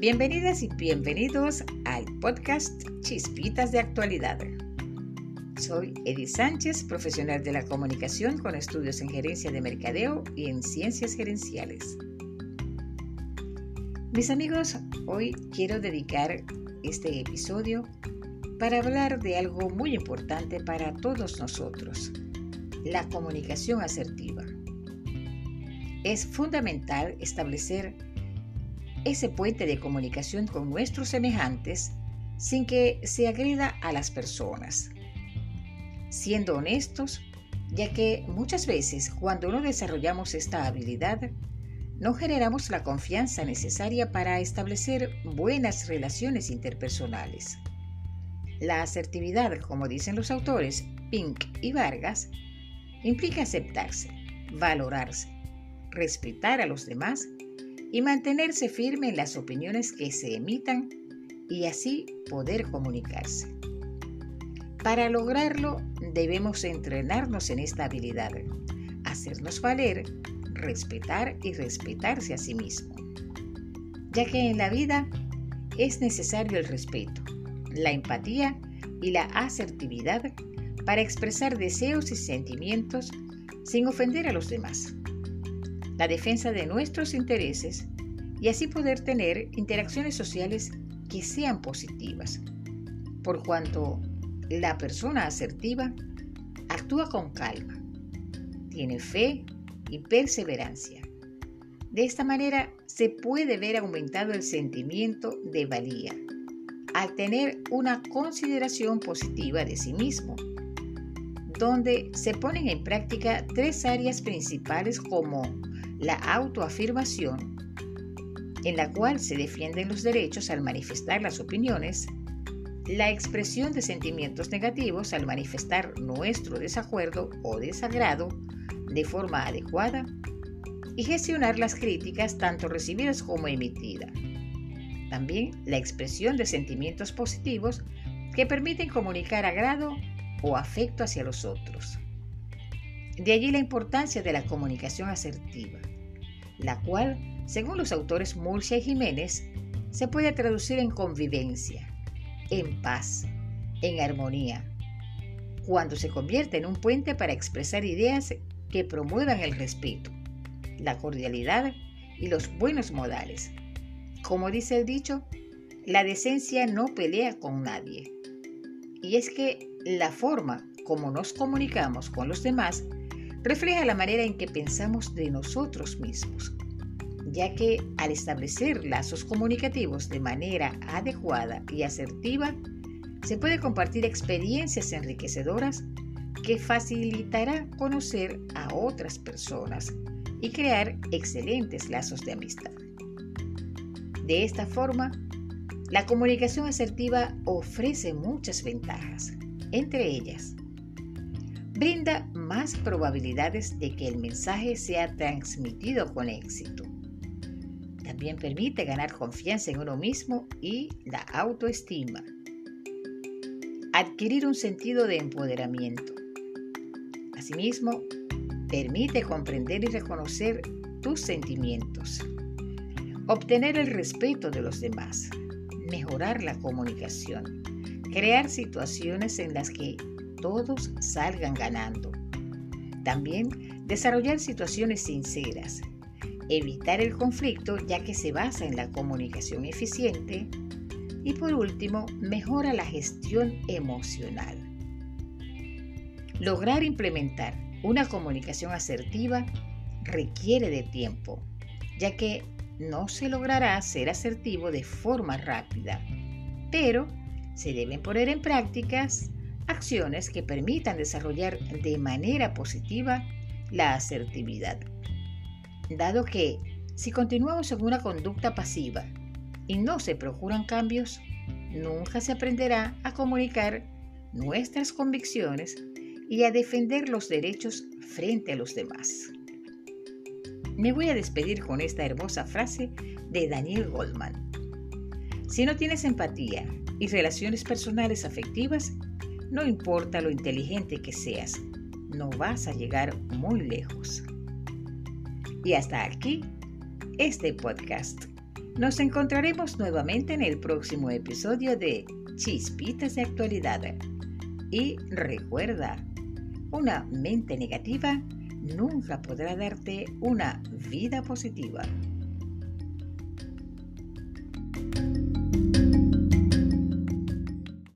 Bienvenidas y bienvenidos al podcast Chispitas de Actualidad. Soy Edith Sánchez, profesional de la comunicación con estudios en gerencia de mercadeo y en ciencias gerenciales. Mis amigos, hoy quiero dedicar este episodio para hablar de algo muy importante para todos nosotros, la comunicación asertiva. Es fundamental establecer ese puente de comunicación con nuestros semejantes sin que se agreda a las personas. Siendo honestos, ya que muchas veces cuando no desarrollamos esta habilidad, no generamos la confianza necesaria para establecer buenas relaciones interpersonales. La asertividad, como dicen los autores Pink y Vargas, implica aceptarse, valorarse, respetar a los demás y mantenerse firme en las opiniones que se emitan y así poder comunicarse. Para lograrlo debemos entrenarnos en esta habilidad, hacernos valer, respetar y respetarse a sí mismo, ya que en la vida es necesario el respeto, la empatía y la asertividad para expresar deseos y sentimientos sin ofender a los demás la defensa de nuestros intereses y así poder tener interacciones sociales que sean positivas, por cuanto la persona asertiva actúa con calma, tiene fe y perseverancia. De esta manera se puede ver aumentado el sentimiento de valía al tener una consideración positiva de sí mismo, donde se ponen en práctica tres áreas principales como la autoafirmación, en la cual se defienden los derechos al manifestar las opiniones, la expresión de sentimientos negativos al manifestar nuestro desacuerdo o desagrado de forma adecuada y gestionar las críticas tanto recibidas como emitidas. También la expresión de sentimientos positivos que permiten comunicar agrado o afecto hacia los otros. De allí la importancia de la comunicación asertiva, la cual, según los autores Murcia y Jiménez, se puede traducir en convivencia, en paz, en armonía, cuando se convierte en un puente para expresar ideas que promuevan el respeto, la cordialidad y los buenos modales. Como dice el dicho, la decencia no pelea con nadie. Y es que la forma como nos comunicamos con los demás refleja la manera en que pensamos de nosotros mismos, ya que al establecer lazos comunicativos de manera adecuada y asertiva, se puede compartir experiencias enriquecedoras que facilitará conocer a otras personas y crear excelentes lazos de amistad. De esta forma, la comunicación asertiva ofrece muchas ventajas, entre ellas, brinda más probabilidades de que el mensaje sea transmitido con éxito. También permite ganar confianza en uno mismo y la autoestima. Adquirir un sentido de empoderamiento. Asimismo, permite comprender y reconocer tus sentimientos. Obtener el respeto de los demás. Mejorar la comunicación. Crear situaciones en las que todos salgan ganando. También desarrollar situaciones sinceras. Evitar el conflicto ya que se basa en la comunicación eficiente. Y por último, mejora la gestión emocional. Lograr implementar una comunicación asertiva requiere de tiempo, ya que no se logrará ser asertivo de forma rápida, pero se deben poner en prácticas acciones que permitan desarrollar de manera positiva la asertividad. Dado que si continuamos en una conducta pasiva y no se procuran cambios, nunca se aprenderá a comunicar nuestras convicciones y a defender los derechos frente a los demás. Me voy a despedir con esta hermosa frase de Daniel Goldman. Si no tienes empatía y relaciones personales afectivas, no importa lo inteligente que seas, no vas a llegar muy lejos. Y hasta aquí este podcast. Nos encontraremos nuevamente en el próximo episodio de Chispitas de Actualidad. Y recuerda, una mente negativa nunca podrá darte una vida positiva.